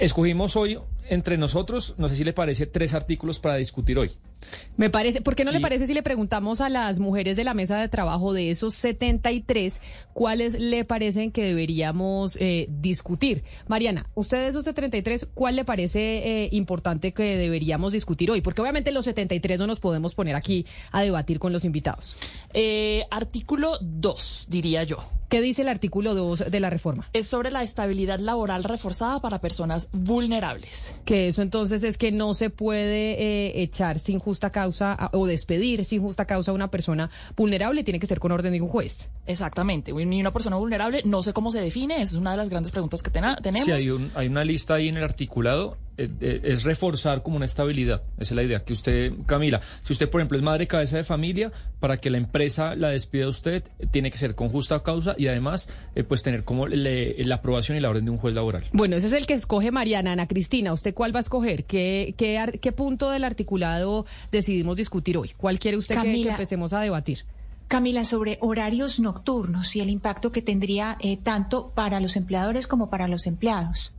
Escogimos hoy entre nosotros, no sé si le parece, tres artículos para discutir hoy. Me parece, ¿por qué no le parece si le preguntamos a las mujeres de la mesa de trabajo de esos 73 cuáles le parecen que deberíamos eh, discutir? Mariana, usted de esos 73, ¿cuál le parece eh, importante que deberíamos discutir hoy? Porque obviamente los 73 no nos podemos poner aquí a debatir con los invitados. Eh, artículo 2, diría yo. ¿Qué dice el artículo 2 de la reforma? Es sobre la estabilidad laboral reforzada para personas vulnerables. Que eso entonces es que no se puede echar sin justa causa o despedir sin justa causa a una persona vulnerable, tiene que ser con orden de un juez. Exactamente. Y una persona vulnerable, no sé cómo se define, esa es una de las grandes preguntas que tenemos. Sí, hay, hay una lista ahí en el articulado eh, eh, es reforzar como una estabilidad. Esa es la idea que usted, Camila, si usted, por ejemplo, es madre cabeza de familia, para que la empresa la despida a usted, tiene que ser con justa causa y además, eh, pues tener como la aprobación y la orden de un juez laboral. Bueno, ese es el que escoge Mariana. Ana Cristina, ¿usted cuál va a escoger? ¿Qué, qué, qué punto del articulado decidimos discutir hoy? ¿Cuál quiere usted que, empecemos a debatir? Camila, sobre horarios nocturnos y el impacto que tendría tanto para los empleadores como para los empleados.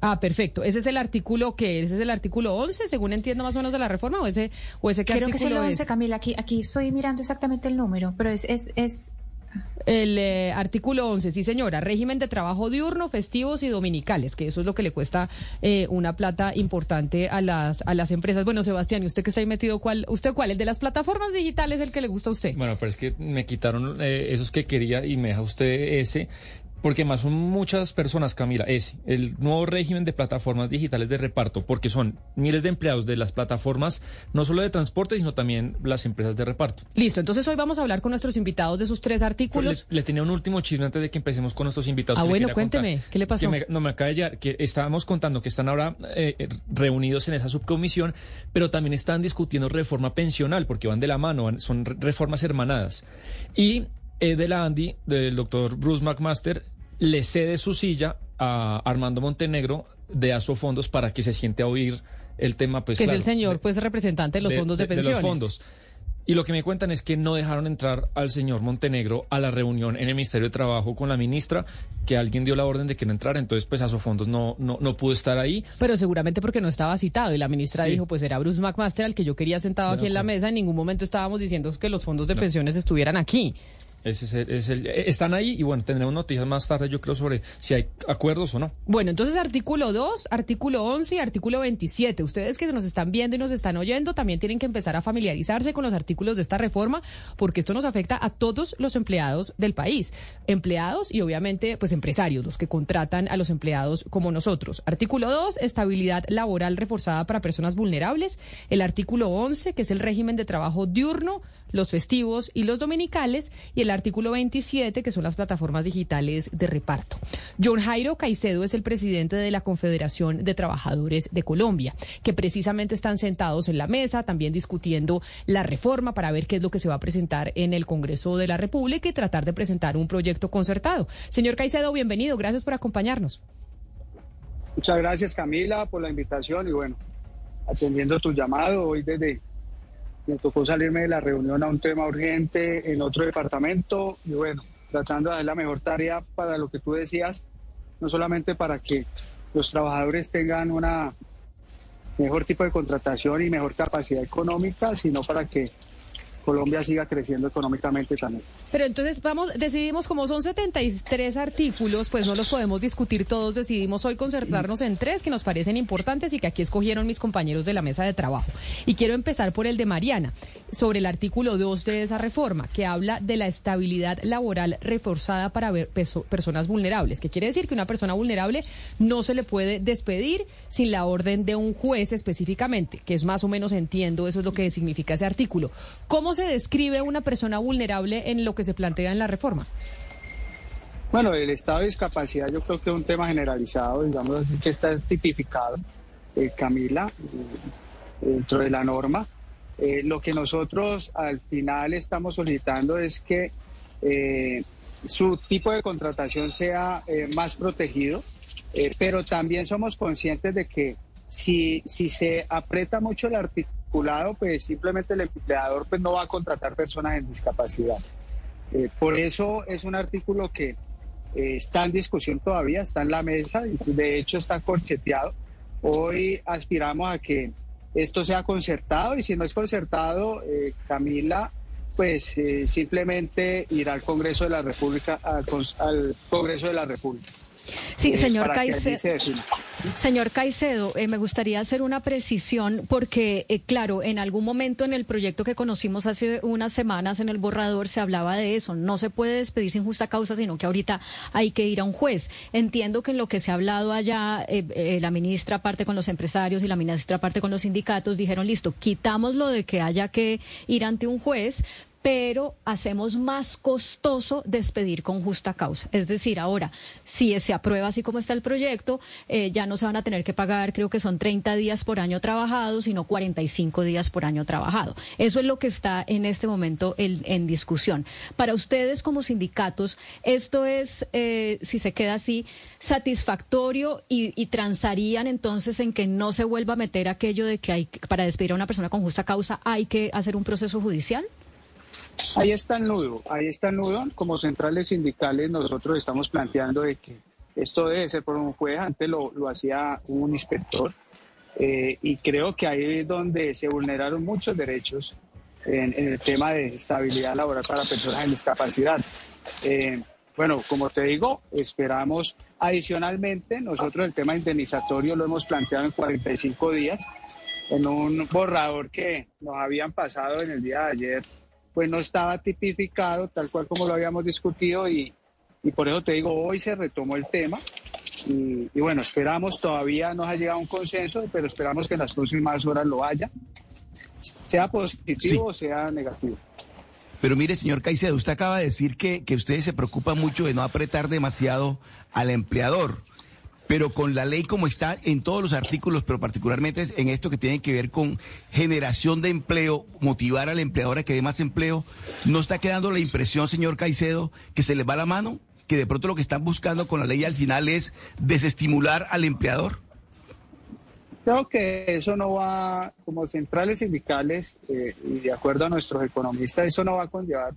Ah, perfecto. Ese es el artículo que ese es el artículo 11, según entiendo más o menos de la reforma o ese o ese qué Creo que es el 11, Camila, aquí aquí estoy mirando exactamente el número, pero es es, es... El eh, artículo 11, sí señora, régimen de trabajo diurno, festivos y dominicales, que eso es lo que le cuesta eh, una plata importante a las a las empresas. Bueno, Sebastián, ¿y usted que está ahí metido, cuál, usted cuál, el de las plataformas digitales, el que le gusta a usted? Bueno, pero es que me quitaron eh, esos que quería y me deja usted ese. Porque más son muchas personas, Camila, es el nuevo régimen de plataformas digitales de reparto, porque son miles de empleados de las plataformas, no solo de transporte, sino también las empresas de reparto. Listo, entonces hoy vamos a hablar con nuestros invitados de sus tres artículos. Le, tenía un último chisme antes de que empecemos con nuestros invitados. Ah, bueno, cuénteme, ¿qué le pasó? no me acaba de llegar, que estábamos contando que están ahora eh, reunidos en esa subcomisión, pero también están discutiendo reforma pensional, porque van de la mano, son reformas hermanadas. Y de la Andy, del doctor Bruce McMaster, le cede su silla a Armando Montenegro de ASO Fondos para que se siente a oír el tema. Pues, que es el señor, pues, representante de los fondos de, pensiones. De los fondos. Y lo que me cuentan es que no dejaron entrar al señor Montenegro a la reunión en el Ministerio de Trabajo con la ministra, que alguien dio la orden de que no entrara, entonces pues Fondos no, no, no pudo estar ahí. Pero seguramente porque no estaba citado y la ministra dijo, pues era Bruce McMaster al que yo quería sentado aquí en la mesa, en ningún momento estábamos diciendo que los fondos de pensiones estuvieran aquí. Ese es el, eh, están ahí y bueno, tendremos noticias más tarde, yo creo, sobre si hay acuerdos o no. Bueno, entonces artículo 2, artículo 11 y artículo 27. Ustedes que nos están viendo y nos están oyendo también tienen que empezar a familiarizarse con los artículos de esta reforma porque esto nos afecta a todos los empleados del país. Empleados y obviamente pues empresarios, los que contratan a los empleados como nosotros. Artículo 2, estabilidad laboral reforzada para personas vulnerables. El artículo 11, que es el régimen de trabajo diurno los festivos y los dominicales, y artículo 27, que son las plataformas digitales de reparto. John Jairo Caicedo es el presidente de la Confederación de Trabajadores de Colombia, que precisamente están sentados en la mesa, también discutiendo la reforma para ver qué es lo que se va a presentar en el Congreso de la República y tratar de presentar un proyecto concertado. Señor Caicedo, bienvenido, gracias por acompañarnos. Muchas gracias Camila por la invitación y bueno, atendiendo tu llamado hoy desde me tocó salirme de la reunión a un tema urgente en otro departamento y bueno, tratando de hacer la mejor tarea para lo que tú decías, no solamente para que los trabajadores tengan una mejor tipo de contratación y mejor capacidad económica, sino para que Colombia siga creciendo económicamente también. Pero entonces vamos, decidimos como son 73 artículos, pues no los podemos discutir todos, decidimos hoy concentrarnos en tres que nos parecen importantes y que aquí escogieron mis compañeros de la mesa de trabajo. Y quiero empezar por el de Mariana, sobre el artículo 2 de esa reforma, que habla de la estabilidad laboral reforzada para ver personas vulnerables, que quiere decir que una persona vulnerable no se le puede despedir sin la orden de un juez específicamente, que es más o menos entiendo, eso es lo que significa ese artículo. ¿Cómo se describe una persona vulnerable en lo que se plantea en la reforma? Bueno, el estado de discapacidad yo creo que es un tema generalizado, digamos que está tipificado, eh, Camila, eh, dentro de la norma. Eh, lo que nosotros al final estamos solicitando es que su tipo de contratación sea más protegido, pero también somos conscientes de que si, si se aprieta mucho el artículo, pues simplemente el empleador pues, no va a contratar personas en discapacidad. Eh, por eso es un artículo que, eh, está en discusión todavía, está en la mesa, de hecho está corcheteado. Hoy aspiramos a que esto sea concertado y si no es concertado, eh, Camila, pues eh, simplemente irá al Congreso de la República, al, al Congreso de la República. Sí, señor Caicedo. Señor Caicedo, me gustaría hacer una precisión porque, eh, claro, en algún momento en el proyecto que conocimos hace unas semanas en el borrador se hablaba de eso. No se puede despedir sin justa causa, sino que ahorita hay que ir a un juez. Entiendo que en lo que se ha hablado allá, eh, eh, la ministra parte con los empresarios y la ministra parte con los sindicatos dijeron, listo, quitamos lo de que haya que ir ante un juez, pero hacemos más costoso despedir con justa causa. Es decir, ahora, si se aprueba así como está el proyecto, eh, ya no se van a tener que pagar, creo que son 30 días por año trabajado, sino 45 días por año trabajado. Eso es lo que está en este momento en, discusión. Para ustedes como sindicatos, esto es, eh, si se queda así, satisfactorio y, transarían entonces en que no se vuelva a meter aquello de que hay, para despedir a una persona con justa causa hay que hacer un proceso judicial? Ahí está el nudo, ahí está el nudo. Como centrales sindicales nosotros estamos planteando de que esto debe ser por un juez, antes lo, hacía un inspector, eh, y creo que ahí es donde se vulneraron muchos derechos en, el tema de estabilidad laboral para personas en discapacidad. Eh, bueno, como te digo, esperamos adicionalmente, nosotros el tema indemnizatorio lo hemos planteado en 45 días, en un borrador que nos habían pasado en el día de ayer pues no estaba tipificado tal cual como lo habíamos discutido y, por eso te digo, hoy se retomó el tema y, bueno, esperamos, todavía no ha llegado a un consenso, pero esperamos que en las próximas horas lo haya, sea positivo o sea negativo. Pero mire, señor Caicedo, usted acaba de decir que, que ustedes se preocupan mucho de no apretar demasiado al empleador pero con la ley como está en todos los artículos, pero particularmente en esto que tiene que ver con generación de empleo, motivar al empleador a que dé más empleo, ¿no está quedando la impresión, señor Caicedo, que se les va la mano? Que de pronto lo que están buscando con la ley al final es desestimular al empleador. Creo que eso no va, como centrales sindicales, eh, y de acuerdo a nuestros economistas, eso no va a conllevar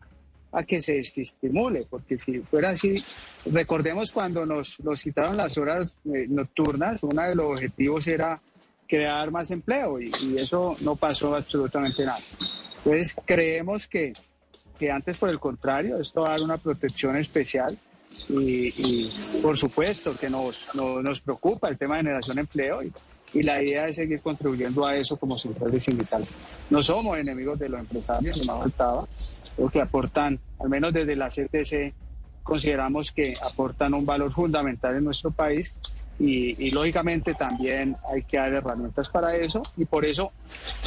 a que se estimule, porque si fuera así, recordemos cuando nos, nos quitaron las horas eh, nocturnas, uno de los objetivos era crear más empleo y, eso no pasó absolutamente nada. Entonces creemos que, que, antes por el contrario, esto va a dar una protección especial y, por supuesto que nos, nos, preocupa el tema de generación de empleo y, y la idea es seguir contribuyendo a eso como de sindical. No somos enemigos de los empresarios, no me faltaba, o que aportan, al menos desde la CTC, consideramos que aportan un valor fundamental en nuestro país y, lógicamente también hay que dar herramientas para eso y por eso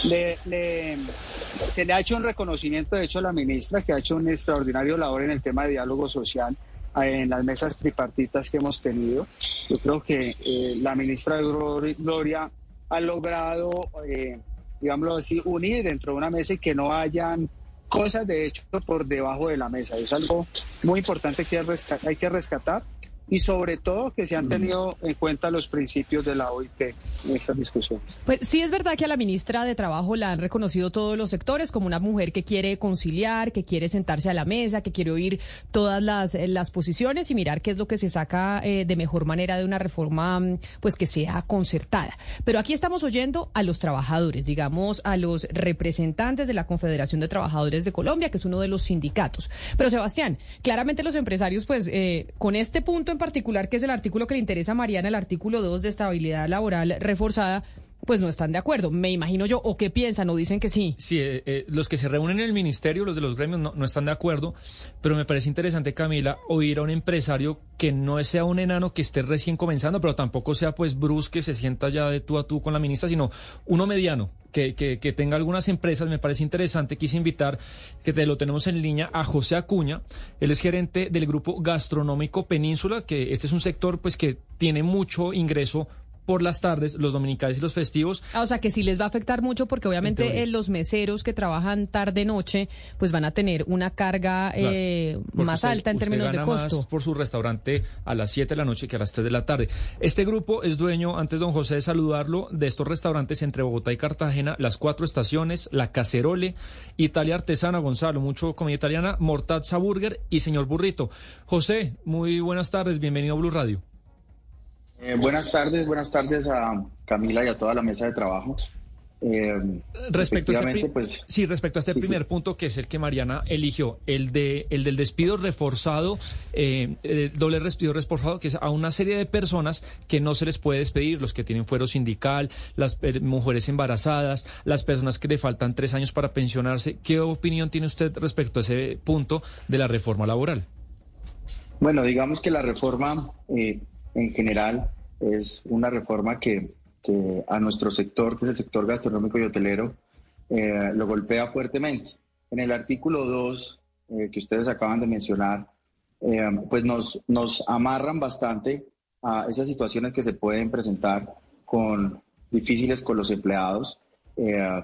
se le ha hecho un reconocimiento, de hecho, a la ministra que ha hecho un extraordinario labor en el tema de diálogo social en las mesas tripartitas que hemos tenido. Yo creo que eh, la ministra Gloria ha logrado, eh, digámoslo así, unir dentro de una mesa y que no hayan cosas de hecho por debajo de la mesa. Es algo muy importante que hay que rescatar y sobre todo que se han tenido en cuenta los principios de la OIT en estas discusiones. Pues sí es verdad que a la ministra de Trabajo la han reconocido todos los sectores como una mujer que quiere conciliar, que quiere sentarse a la mesa, que quiere oír todas las, eh, las posiciones y mirar qué es lo que se saca eh, de mejor manera de una reforma mm, pues que sea concertada. Pero aquí estamos oyendo a los trabajadores, digamos a los representantes de la Confederación de Trabajadores de Colombia, que es uno de los sindicatos. Pero Sebastián, claramente los empresarios pues eh, con este punto en particular, que es el artículo que le interesa a Mariana, el artículo 2 de estabilidad laboral reforzada, pues no están de acuerdo, me imagino yo, o qué piensan, o dicen que sí. Sí, eh, eh, los que se reúnen en el ministerio, los de los gremios, no, están de acuerdo, pero me parece interesante, Camila, oír a un empresario que no sea un enano que esté recién comenzando, pero tampoco sea pues brusque, se sienta ya de tú a tú con la ministra, sino uno mediano, que, que, que, tenga algunas empresas, me parece interesante. Quise invitar, que te lo tenemos en línea, a José Acuña. Él es gerente del grupo gastronómico Península, que este es un sector pues que tiene mucho ingreso por las tardes, los dominicales y los festivos. Ah, o sea que sí les va a afectar mucho porque obviamente eh, los meseros que trabajan tarde-noche pues van a tener una carga eh, más alta en términos de costo. Más por su restaurante a las 7 de la noche que a las 3 de la tarde. Este grupo es dueño, antes don José de saludarlo, de estos restaurantes entre Bogotá y Cartagena, las cuatro estaciones, La Cacerole, Italia Artesana, Gonzalo, mucho comida italiana, Mortazza Burger y Señor Burrito. José, muy buenas tardes, bienvenido a Blue Radio. Eh, buenas tardes, buenas tardes a Camila y a toda la mesa de trabajo. Eh, respecto a este, pues, sí, respecto a este primer punto que es el que Mariana eligió, el de el del despido reforzado, eh, doble despido reforzado, que es a una serie de personas que no se les puede despedir, los que tienen fuero sindical, las mujeres embarazadas, las personas que le faltan tres años para pensionarse. ¿Qué opinión tiene usted respecto a ese punto de la reforma laboral? Bueno, digamos que la reforma eh, en general es una reforma que, a nuestro sector, que es el sector gastronómico y hotelero, eh, lo golpea fuertemente. En el artículo 2 eh, que ustedes acaban de mencionar, pues nos, nos amarran bastante a esas situaciones que se pueden presentar con difíciles con los empleados.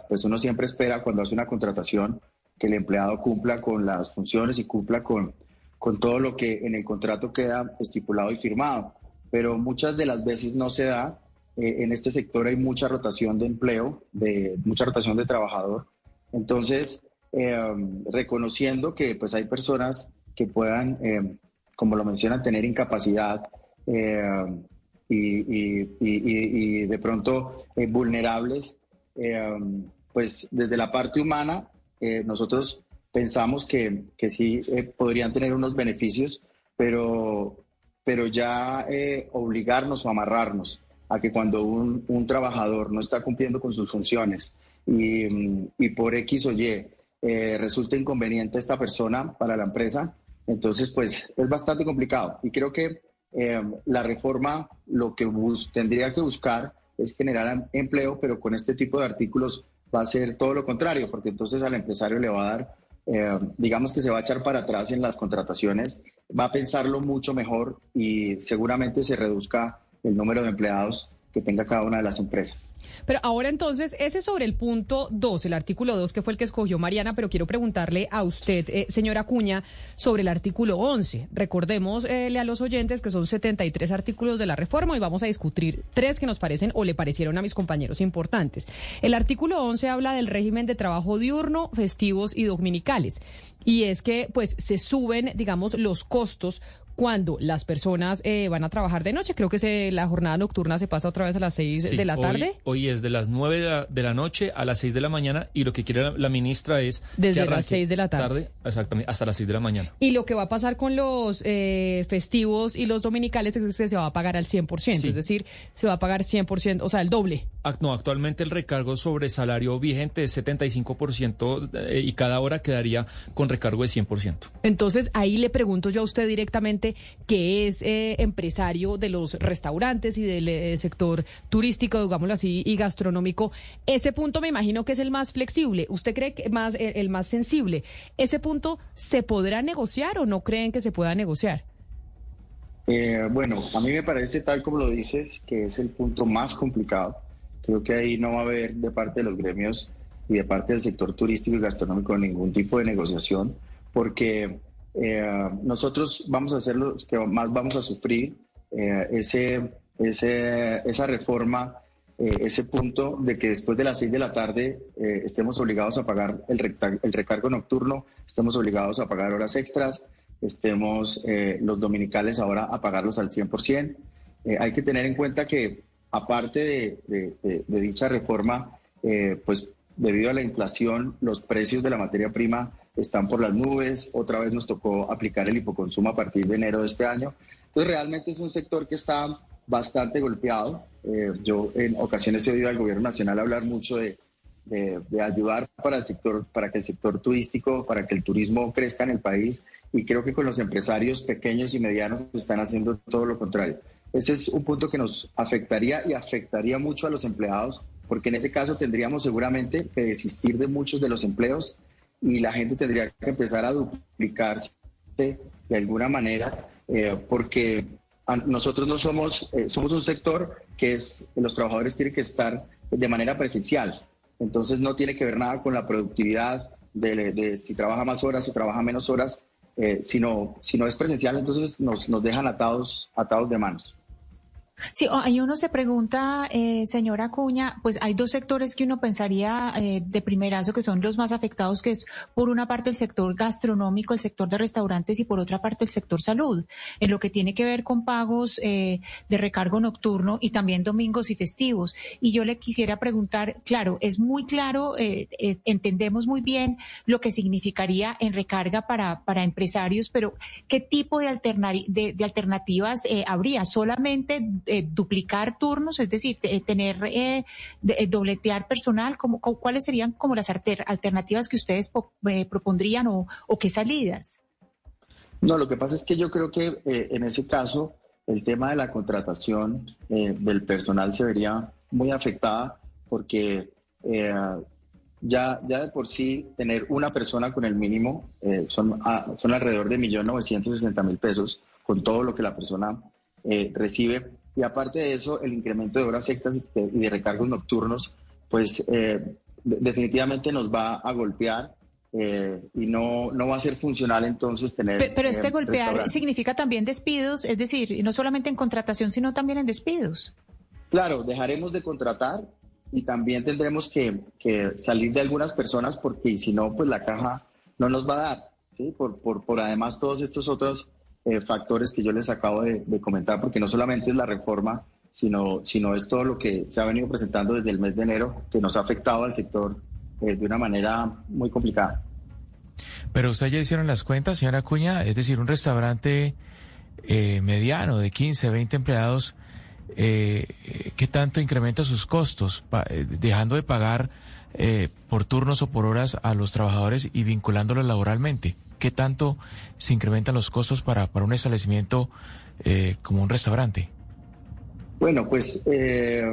pues uno siempre espera cuando hace una contratación que el empleado cumpla con las funciones y cumpla con con todo lo que en el contrato queda estipulado y firmado. Pero muchas de las veces no se da. Eh, en este sector hay mucha rotación de empleo, de mucha rotación de trabajador. Entonces, eh, reconociendo que pues hay personas que puedan, eh, como lo mencionan, tener incapacidad y, y, de pronto vulnerables, pues desde la parte humana, nosotros pensamos que, que sí eh, podrían tener unos beneficios, pero, pero ya eh, obligarnos o amarrarnos a que cuando un, un, trabajador no está cumpliendo con sus funciones y, y por X o Y eh, resulta inconveniente esta persona para la empresa, entonces pues es bastante complicado. Y creo que la reforma lo que tendría que buscar es generar empleo, pero con este tipo de artículos va a ser todo lo contrario, porque entonces al empresario le va a dar eh, digamos que se va a echar para atrás en las contrataciones, va a pensarlo mucho mejor y seguramente se reduzca el número de empleados que tenga cada una de las empresas. Pero ahora entonces, ese sobre el punto 2, el artículo 2, que fue el que escogió Mariana, pero quiero preguntarle a usted, eh, señora Cuña, sobre el artículo 11. Recordémosle a los oyentes que son 73 artículos de la reforma y vamos a discutir tres que nos parecen o le parecieron a mis compañeros importantes. El artículo 11 habla del régimen de trabajo diurno, festivos y dominicales. Y es que, pues, se suben, digamos, los costos cuando las personas eh, van a trabajar de noche. Creo que se, la jornada nocturna se pasa otra vez a las 6 de la tarde. Hoy, es de las 9 de la, noche a las 6 de la mañana y lo que quiere la, ministra es... Desde las 6 de la tarde. Exactamente, hasta las 6 de la mañana. Y lo que va a pasar con los eh, festivos y los dominicales es que se va a pagar al 100%, es decir, se va a pagar 100%, o sea, el doble. No, actualmente el recargo sobre salario vigente es 75% eh, y cada hora quedaría con recargo de 100%. Entonces, ahí le pregunto yo a usted directamente que es eh, empresario de los restaurantes y del eh, sector turístico, digámoslo así, y gastronómico, ese punto me imagino que es el más flexible. ¿Usted cree que más el, más sensible? ¿Ese punto se podrá negociar o no creen que se pueda negociar? Eh, bueno, a mí me parece, tal como lo dices, que es el punto más complicado. Creo que ahí no va a haber de parte de los gremios y de parte del sector turístico y gastronómico ningún tipo de negociación, porque eh, nosotros vamos a ser los que más vamos a sufrir eh, ese, esa reforma, eh, ese punto de que después de las seis de la tarde estemos obligados a pagar el, el, recargo nocturno, estemos obligados a pagar horas extras, estemos los dominicales ahora a pagarlos al 100%. hay que tener en cuenta que aparte de, dicha reforma, pues debido a la inflación, los precios de la materia prima están por las nubes. Otra vez nos tocó aplicar el hipoconsumo a partir de enero de este año. Entonces, realmente es un sector que está bastante golpeado. Eh, yo en ocasiones he oído al gobierno nacional hablar mucho de, de, ayudar para el sector, para que el sector turístico, para que el turismo crezca en el país. Y creo que con los empresarios pequeños y medianos están haciendo todo lo contrario. Ese es un punto que nos afectaría y afectaría mucho a los empleados, porque en ese caso tendríamos seguramente que desistir de muchos de los empleos y la gente tendría que empezar a duplicarse de alguna manera, eh, porque nosotros no somos, eh, somos un sector que es los trabajadores tienen que estar de manera presencial. Entonces no tiene que ver nada con la productividad de, si trabaja más horas o trabaja menos horas, eh, sino, si no es presencial, entonces nos, nos dejan atados, atados de manos. Sí, ahí uno se pregunta, eh, señora Cuña, pues hay dos sectores que uno pensaría eh, de primerazo que son los más afectados, que es por una parte el sector gastronómico, el sector de restaurantes y por otra parte el sector salud, en lo que tiene que ver con pagos eh, de recargo nocturno y también domingos y festivos. Y yo le quisiera preguntar, claro, es muy claro, eh, entendemos muy bien lo que significaría en recarga para, para empresarios, pero ¿qué tipo de, de, de alternativas habría? ¿Solamente eh, duplicar turnos, es decir, eh, tener, eh, dobletear personal? como ¿Cuáles serían como las alternativas que ustedes propondrían o, qué salidas? No, lo que pasa es que yo creo que en ese caso el tema de la contratación del personal se vería muy afectada porque ya, ya de por sí tener una persona con el mínimo son, ah, son alrededor de 1.960.000 pesos con todo lo que la persona recibe y aparte de eso, el incremento de horas extras y de, recargos nocturnos, pues eh, definitivamente nos va a golpear eh, y no, no va a ser funcional entonces tener... Pero, este eh, golpear significa también despidos, es decir, no solamente en contratación, sino también en despidos. Claro, dejaremos de contratar y también tendremos que, que salir de algunas personas porque si no, pues la caja no nos va a dar, ¿sí? por, por, por además todos estos otros eh, factores que yo les acabo de, comentar, porque no solamente es la reforma, sino, sino es todo lo que se ha venido presentando desde el mes de enero, que nos ha afectado al sector eh, de una manera muy complicada. Pero usted ya hicieron las cuentas, señora Cuña, es decir, un restaurante eh, mediano de 15, 20 empleados, ¿qué tanto incrementa sus costos, dejando de pagar por turnos o por horas a los trabajadores y vinculándolos laboralmente? ¿Qué tanto se incrementan los costos para, para un establecimiento eh, como un restaurante? Bueno, pues eh,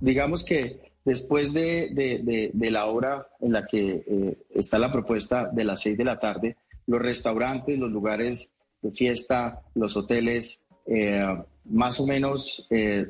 digamos que después de, la hora en la que eh, está la propuesta de las seis de la tarde, los restaurantes, los lugares de fiesta, los hoteles, más o menos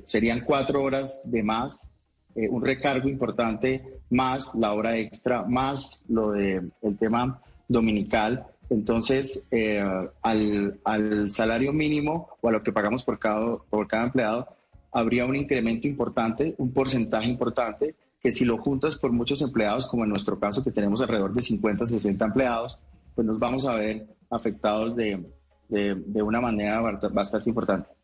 serían cuatro horas de más, un recargo importante, más la hora extra, más lo del el tema dominical. Entonces, eh, al, salario mínimo o a lo que pagamos por cada, por cada empleado, habría un incremento importante, un porcentaje importante, que si lo juntas por muchos empleados, como en nuestro caso, que tenemos alrededor de 50, 60 empleados, pues nos vamos a ver afectados de una manera bastante importante.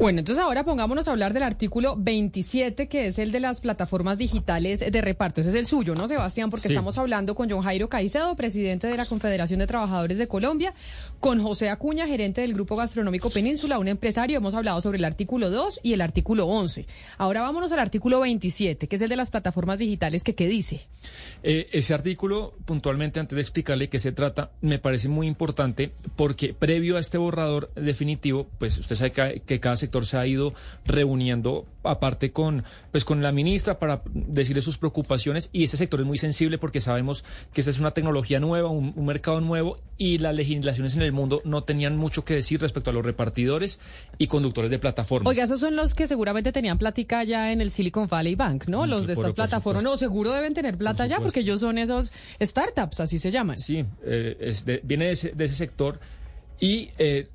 Bueno, entonces ahora pongámonos a hablar del artículo 27, que es el de las plataformas digitales de reparto. Ese es el suyo, ¿no, Sebastián? Porque estamos hablando con John Jairo Caicedo, presidente de la Confederación de Trabajadores de Colombia, con José Acuña, gerente del Grupo Gastronómico Península, un empresario. Hemos hablado sobre el artículo 2 y el artículo 11. Ahora vámonos al artículo 27, que es el de las plataformas digitales, que qué dice. Eh, ese artículo, puntualmente, antes de explicarle qué se trata, me parece muy importante porque previo a este borrador definitivo, pues usted sabe que, que cada sector se ha ido reuniendo aparte con pues con la ministra para decirle sus preocupaciones y este sector es muy sensible porque sabemos que esta es una tecnología nueva, un, mercado nuevo y las legislaciones en el mundo no tenían mucho que decir respecto a los repartidores y conductores de plataformas. Oiga, esos son los que seguramente tenían plática ya en el Silicon Valley Bank, ¿no? Mm, los de estas plataformas. No, seguro deben tener plata ya porque ellos son esos startups, así se llaman. Sí, eh, viene de ese, de ese sector y eh,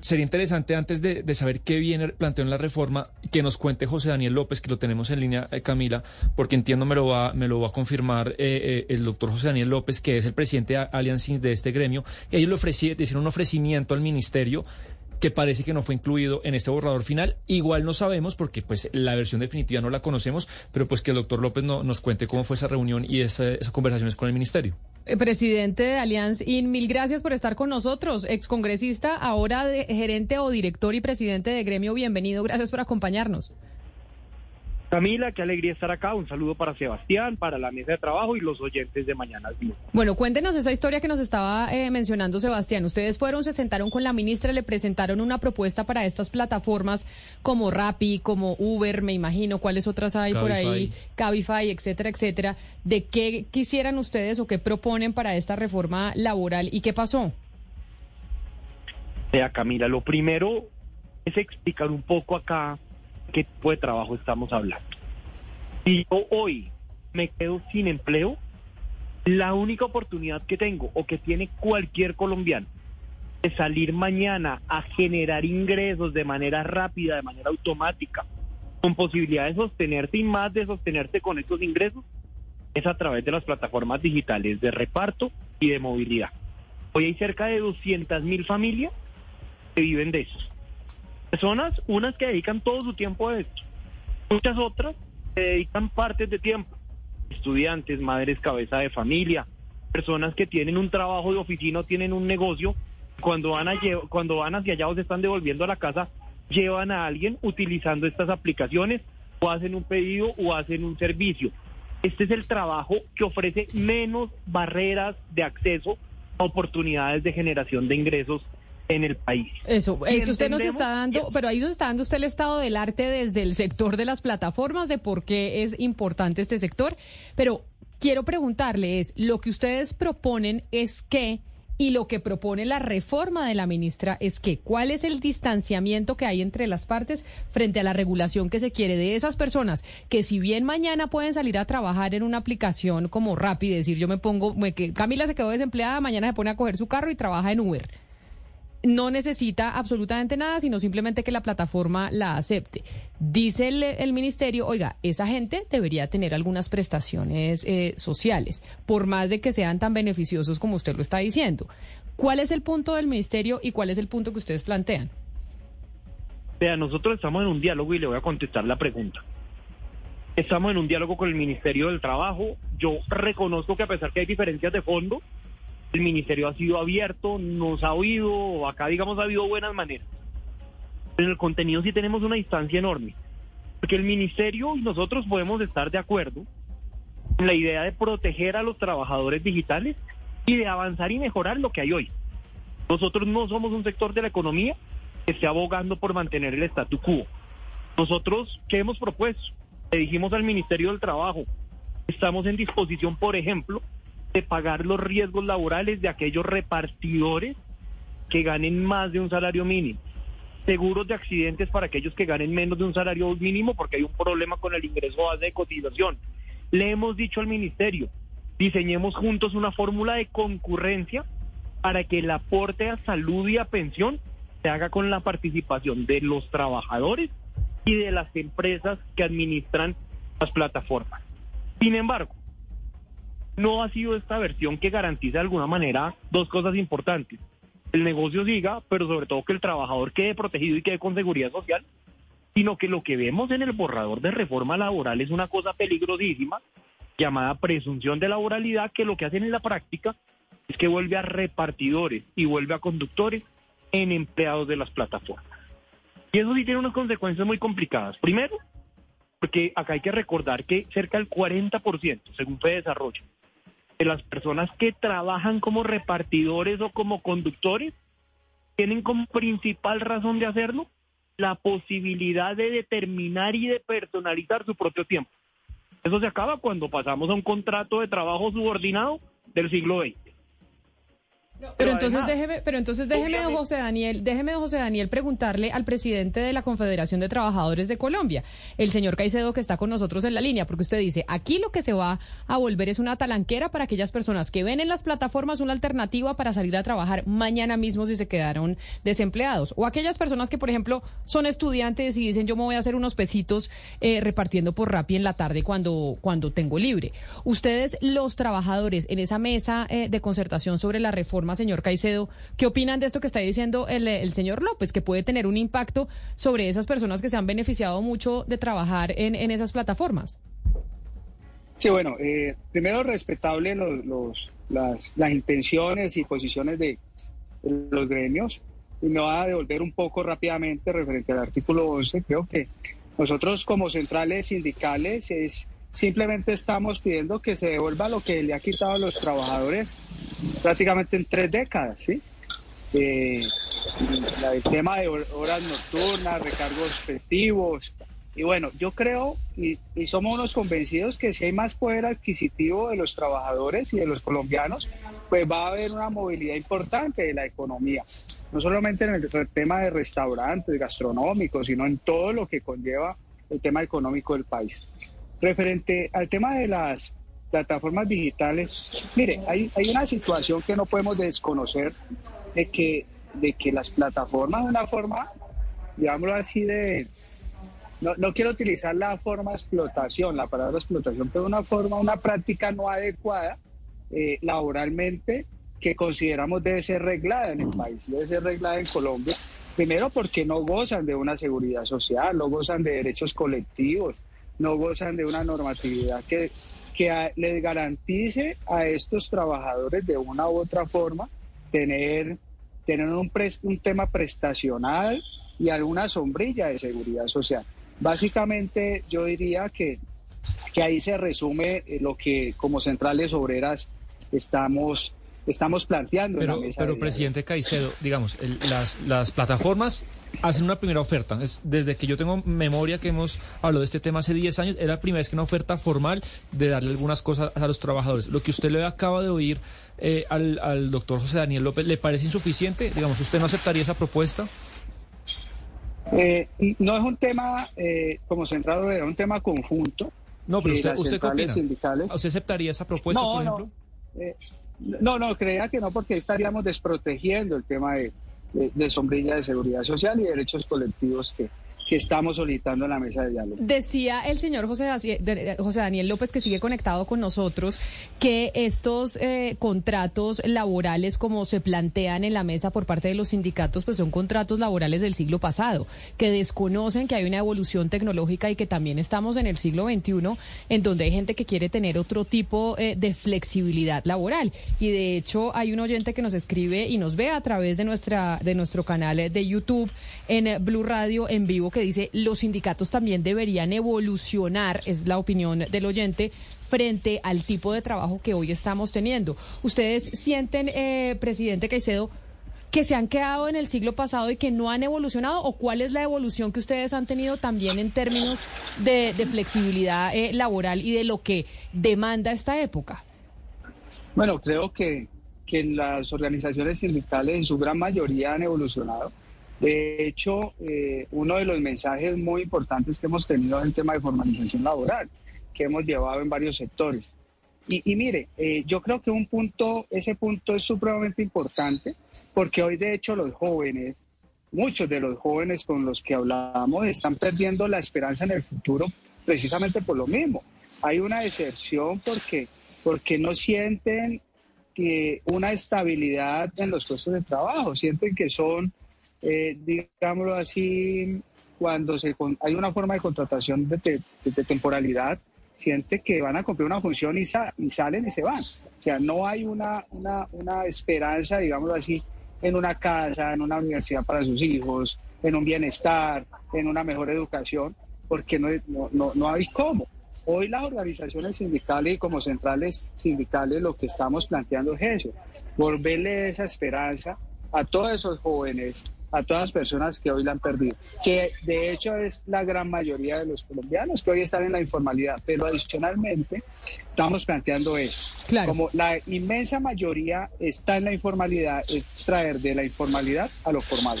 sería interesante antes de, saber qué viene planteó en la reforma que nos cuente José Daniel López, que lo tenemos en línea, eh, Camila, porque entiendo me lo va, me lo va a confirmar eh, eh, el doctor José Daniel López, que es el presidente de Allianz de este gremio. Ellos le ofrecieron, hicieron un ofrecimiento al ministerio que parece que no fue incluido en este borrador final. Igual no sabemos porque pues la versión definitiva no la conocemos, pero pues que el doctor López no, nos cuente cómo fue esa reunión y esas conversaciones con el ministerio. Eh, presidente de Allianz IN, mil gracias por estar con nosotros. Excongresista, ahora de gerente o director y presidente de gremio, bienvenido. Gracias por acompañarnos. Camila, qué alegría estar acá. Un saludo para Sebastián, para la mesa de trabajo y los oyentes de Mañana Bueno, cuéntenos esa historia que nos estaba eh, mencionando Sebastián. Ustedes fueron, se sentaron con la ministra, le presentaron una propuesta para estas plataformas como Rappi, como Uber, me imagino, cuáles otras hay por ahí, Cabify, etcétera, etcétera. ¿De qué quisieran ustedes o qué proponen para esta reforma laboral y qué pasó? Vea, Camila, lo primero es explicar un poco acá qué tipo de trabajo estamos hablando. Si yo hoy me quedo sin empleo, la única oportunidad que tengo o que tiene cualquier colombiano de salir mañana a generar ingresos de manera rápida, de manera automática, con posibilidad de sostenerse y más de sostenerse con estos ingresos, es a través de las plataformas digitales de reparto y de movilidad. Hoy hay cerca de 200 mil familias que viven de eso. Personas, unas que dedican todo su tiempo a esto, muchas otras que dedican partes de tiempo. Estudiantes, madres cabeza de familia, personas que tienen un trabajo de oficina tienen un negocio, cuando van, a, cuando van hacia allá o se están devolviendo a la casa, llevan a alguien utilizando estas aplicaciones o hacen un pedido o hacen un servicio. Este es el trabajo que ofrece menos barreras de acceso a oportunidades de generación de ingresos en el país. Eso, eso usted nos está dando, pero ahí nos está dando usted el estado del arte desde el sector de las plataformas, de por qué es importante este sector. Pero quiero preguntarle, es, lo que ustedes proponen es que y lo que propone la reforma de la ministra es que cuál es el distanciamiento que hay entre las partes frente a la regulación que se quiere de esas personas que si bien mañana pueden salir a trabajar en una aplicación como Rappi, decir yo me pongo, que Camila se quedó desempleada, mañana se pone a coger su carro y trabaja en Uber no necesita absolutamente nada, sino simplemente que la plataforma la acepte. Dice el, ministerio, oiga, esa gente debería tener algunas prestaciones eh, sociales, por más de que sean tan beneficiosos como usted lo está diciendo. ¿Cuál es el punto del ministerio y cuál es el punto que ustedes plantean? Vea, nosotros estamos en un diálogo y le voy a contestar la pregunta. Estamos en un diálogo con el Ministerio del Trabajo. Yo reconozco que a pesar que hay diferencias de fondo, el ministerio ha sido abierto, nos ha oído, acá digamos ha habido buenas maneras. En el contenido sí tenemos una distancia enorme, porque el ministerio y nosotros podemos estar de acuerdo en la idea de proteger a los trabajadores digitales y de avanzar y mejorar lo que hay hoy. Nosotros no somos un sector de la economía que esté abogando por mantener el statu quo. Nosotros, ¿qué hemos propuesto? Le dijimos al Ministerio del Trabajo, estamos en disposición, por ejemplo, de pagar los riesgos laborales de aquellos repartidores que ganen más de un salario mínimo. Seguros de accidentes para aquellos que ganen menos de un salario mínimo porque hay un problema con el ingreso base de cotización. Le hemos dicho al ministerio, diseñemos juntos una fórmula de concurrencia para que el aporte a salud y a pensión se haga con la participación de los trabajadores y de las empresas que administran las plataformas. Sin embargo, no ha sido esta versión que garantiza de alguna manera dos cosas importantes. El negocio siga, pero sobre todo que el trabajador quede protegido y quede con seguridad social, sino que lo que vemos en el borrador de reforma laboral es una cosa peligrosísima llamada presunción de laboralidad que lo que hacen en la práctica es que vuelve a repartidores y vuelve a conductores en empleados de las plataformas. Y eso sí tiene unas consecuencias muy complicadas. Primero, porque acá hay que recordar que cerca del 40%, según Fede Desarrollo, las personas que trabajan como repartidores o como conductores tienen como principal razón de hacerlo la posibilidad de determinar y de personalizar su propio tiempo. Eso se acaba cuando pasamos a un contrato de trabajo subordinado del siglo XX. Pero, entonces déjeme, pero entonces déjeme, don José Daniel, déjeme, José Daniel, preguntarle al presidente de la Confederación de Trabajadores de Colombia, el señor Caicedo, que está con nosotros en la línea, porque usted dice, aquí lo que se va a volver es una talanquera para aquellas personas que ven en las plataformas una alternativa para salir a trabajar mañana mismo si se quedaron desempleados, o aquellas personas que, por ejemplo, son estudiantes y dicen, yo me voy a hacer unos pesitos eh, repartiendo por Rappi en la tarde cuando, cuando tengo libre. Ustedes, los trabajadores, en esa mesa eh, de concertación sobre la reforma señor Caicedo. ¿Qué opinan de esto que está diciendo el, señor López, que puede tener un impacto sobre esas personas que se han beneficiado mucho de trabajar en, esas plataformas? Sí, bueno, eh, primero respetable los, las, intenciones y posiciones de, los gremios. Y me va a devolver un poco rápidamente referente al artículo 11. Creo que nosotros como centrales sindicales es simplemente estamos pidiendo que se devuelva lo que le ha quitado a los trabajadores prácticamente en tres décadas, ¿sí? Eh, el tema de horas nocturnas, recargos festivos. Y bueno, yo creo y, y, somos unos convencidos que si hay más poder adquisitivo de los trabajadores y de los colombianos, pues va a haber una movilidad importante de la economía. No solamente en el tema de restaurantes, gastronómicos, sino en todo lo que conlleva el tema económico del país. Referente al tema de las plataformas digitales, mire, hay, una situación que no podemos desconocer de que, de que las plataformas de una forma, digámoslo así, de, no, no, quiero utilizar la forma explotación, la palabra explotación, pero una forma, una práctica no adecuada eh, laboralmente que consideramos debe ser reglada en el país, debe ser reglada en Colombia. Primero porque no gozan de una seguridad social, no gozan de derechos colectivos, no gozan de una normatividad que, que les garantice a estos trabajadores de una u otra forma tener, tener un, un tema prestacional y alguna sombrilla de seguridad social. Básicamente yo diría que, que ahí se resume lo que como centrales obreras estamos estamos planteando pero, en la mesa Pero, presidente Caicedo, digamos, las, las plataformas hacen una primera oferta. Es, desde que yo tengo memoria que hemos hablado de este tema hace 10 años, era la primera vez que una oferta formal de darle algunas cosas a los trabajadores. Lo que usted le acaba de oír eh, al, al doctor José Daniel López, ¿le parece insuficiente? Digamos, ¿usted no aceptaría esa propuesta? Eh, no es un tema eh, como centrado, es un tema conjunto. No, pero usted, ¿usted qué opina? ¿Usted aceptaría esa propuesta, no, por ejemplo? No, eh, no, no, crea que no, porque estaríamos desprotegiendo el tema de sombrilla de seguridad social y derechos colectivos que, estamos solicitando la mesa de diálogo. Decía el señor José, José Daniel López, que sigue conectado con nosotros, que estos eh, contratos laborales, como se plantean en la mesa por parte de los sindicatos, pues son contratos laborales del siglo pasado, que desconocen que hay una evolución tecnológica y que también estamos en el siglo XXI, en donde hay gente que quiere tener otro tipo eh, de flexibilidad laboral. Y de hecho, hay un oyente que nos escribe y nos ve a través de, nuestra, de nuestro canal de YouTube en Blue Radio en vivo que dice los sindicatos también deberían evolucionar, es la opinión del oyente, frente al tipo de trabajo que hoy estamos teniendo. ¿Ustedes sienten, eh, presidente Caicedo, que se han quedado en el siglo pasado y que no han evolucionado? ¿O cuál es la evolución que ustedes han tenido también en términos de, flexibilidad eh, laboral y de lo que demanda esta época? Bueno, creo que, que las organizaciones sindicales en su gran mayoría han evolucionado de hecho, eh, uno de los mensajes muy importantes que hemos tenido es el tema de formalización laboral, que hemos llevado en varios sectores. Y, mire, eh, yo creo que un punto, ese punto es supremamente importante, porque hoy de hecho los jóvenes, muchos de los jóvenes con los que hablamos, están perdiendo la esperanza en el futuro precisamente por lo mismo. Hay una deserción porque, porque no sienten que una estabilidad en los puestos de trabajo, sienten que son eh, digámoslo así, cuando se, hay una forma de contratación de, temporalidad, siente que van a cumplir una función y, salen y se van. O sea, no hay una, una, una esperanza, digámoslo así, en una casa, en una universidad para sus hijos, en un bienestar, en una mejor educación, porque no, no, no hay cómo. Hoy las organizaciones sindicales y como centrales sindicales lo que estamos planteando es eso, volverle esa esperanza a todos esos jóvenes, a todas las personas que hoy la han perdido, que de hecho es la gran mayoría de los colombianos que hoy están en la informalidad, pero adicionalmente estamos planteando eso. Como la inmensa mayoría está en la informalidad, es traer de la informalidad a lo formal.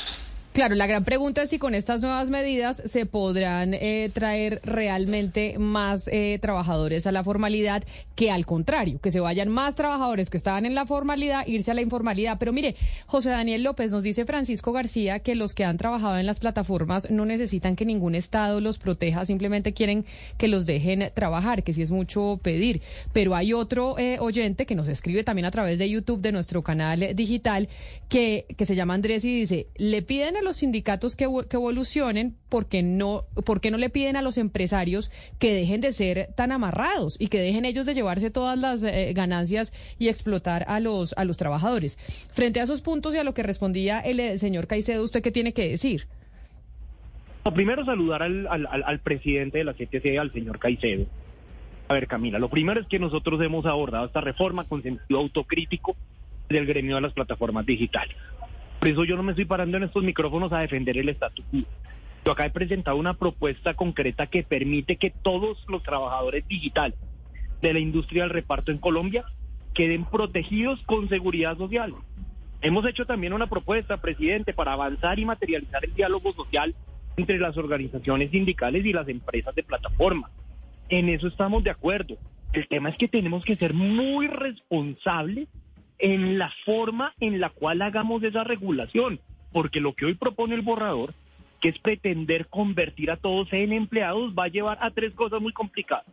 Claro, la gran pregunta es si con estas nuevas medidas se podrán eh, traer realmente más eh, trabajadores a la formalidad que al contrario, que se vayan más trabajadores que estaban en la formalidad, irse a la informalidad. Pero mire, José Daniel López nos dice Francisco García que los que han trabajado en las plataformas no necesitan que ningún Estado los proteja, simplemente quieren que los dejen trabajar, que sí es mucho pedir. Pero hay otro eh, oyente que nos escribe también a través de YouTube de nuestro canal digital que, que se llama Andrés y dice, le piden a los sindicatos que, que evolucionen, porque no, ¿por qué no le piden a los empresarios que dejen de ser tan amarrados y que dejen ellos de llevarse todas las eh, ganancias y explotar a los, a los trabajadores? Frente a esos puntos y a lo que respondía el, eh, señor Caicedo, ¿usted qué tiene que decir? primero saludar al, al, al presidente de la CTC, al señor Caicedo. A ver, Camila, lo primero es que nosotros hemos abordado esta reforma con sentido autocrítico del gremio de las plataformas digitales. Por eso yo no me estoy parando en estos micrófonos a defender el estatus quo. Yo acá he presentado una propuesta concreta que permite que todos los trabajadores digitales de la industria del reparto en Colombia queden protegidos con seguridad social. Hemos hecho también una propuesta, presidente, para avanzar y materializar el diálogo social entre las organizaciones sindicales y las empresas de plataforma. En eso estamos de acuerdo. El tema es que tenemos que ser muy responsables en la forma en la cual hagamos esa regulación, porque lo que hoy propone el borrador, que es pretender convertir a todos en empleados, va a llevar a tres cosas muy complicadas.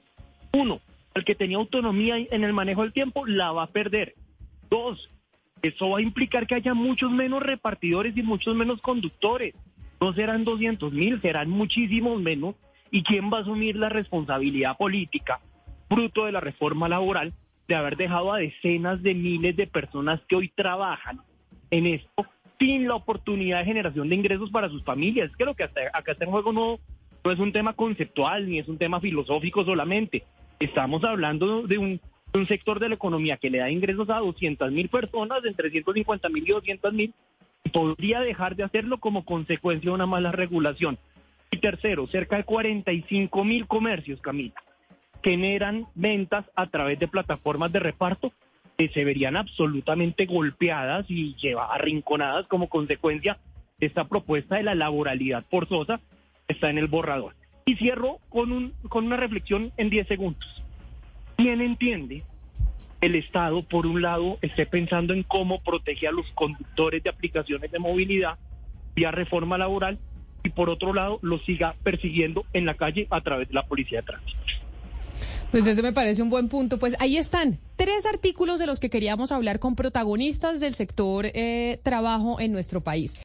Uno, el que tenía autonomía en el manejo del tiempo la va a perder. Dos, eso va a implicar que haya muchos menos repartidores y muchos menos conductores. No serán 200 mil, serán muchísimos menos. ¿Y quién va a asumir la responsabilidad política, fruto de la reforma laboral, de haber dejado a decenas de miles de personas que hoy trabajan en esto sin la oportunidad de generación de ingresos para sus familias? Es que lo que acá está en juego no, no es un tema conceptual ni es un tema filosófico solamente. Estamos hablando de un, sector de la economía que le da ingresos a 200 mil personas, entre 150 mil y 200 mil, y podría dejar de hacerlo como consecuencia de una mala regulación. Y tercero, cerca de 45 mil comercios, Camila, generan ventas a través de plataformas de reparto que se verían absolutamente golpeadas y lleva, arrinconadas como consecuencia de esta propuesta de la laboralidad forzosa está en el borrador. Y cierro con, un, con una reflexión en 10 segundos. ¿Quién entiende el Estado, por un lado, esté pensando en cómo protege a los conductores de aplicaciones de movilidad vía reforma laboral y por otro lado los siga persiguiendo en la calle a través de la policía de tránsito? Pues eso me parece un buen punto. Pues ahí están tres artículos de los que queríamos hablar con protagonistas del sector eh, trabajo en nuestro país.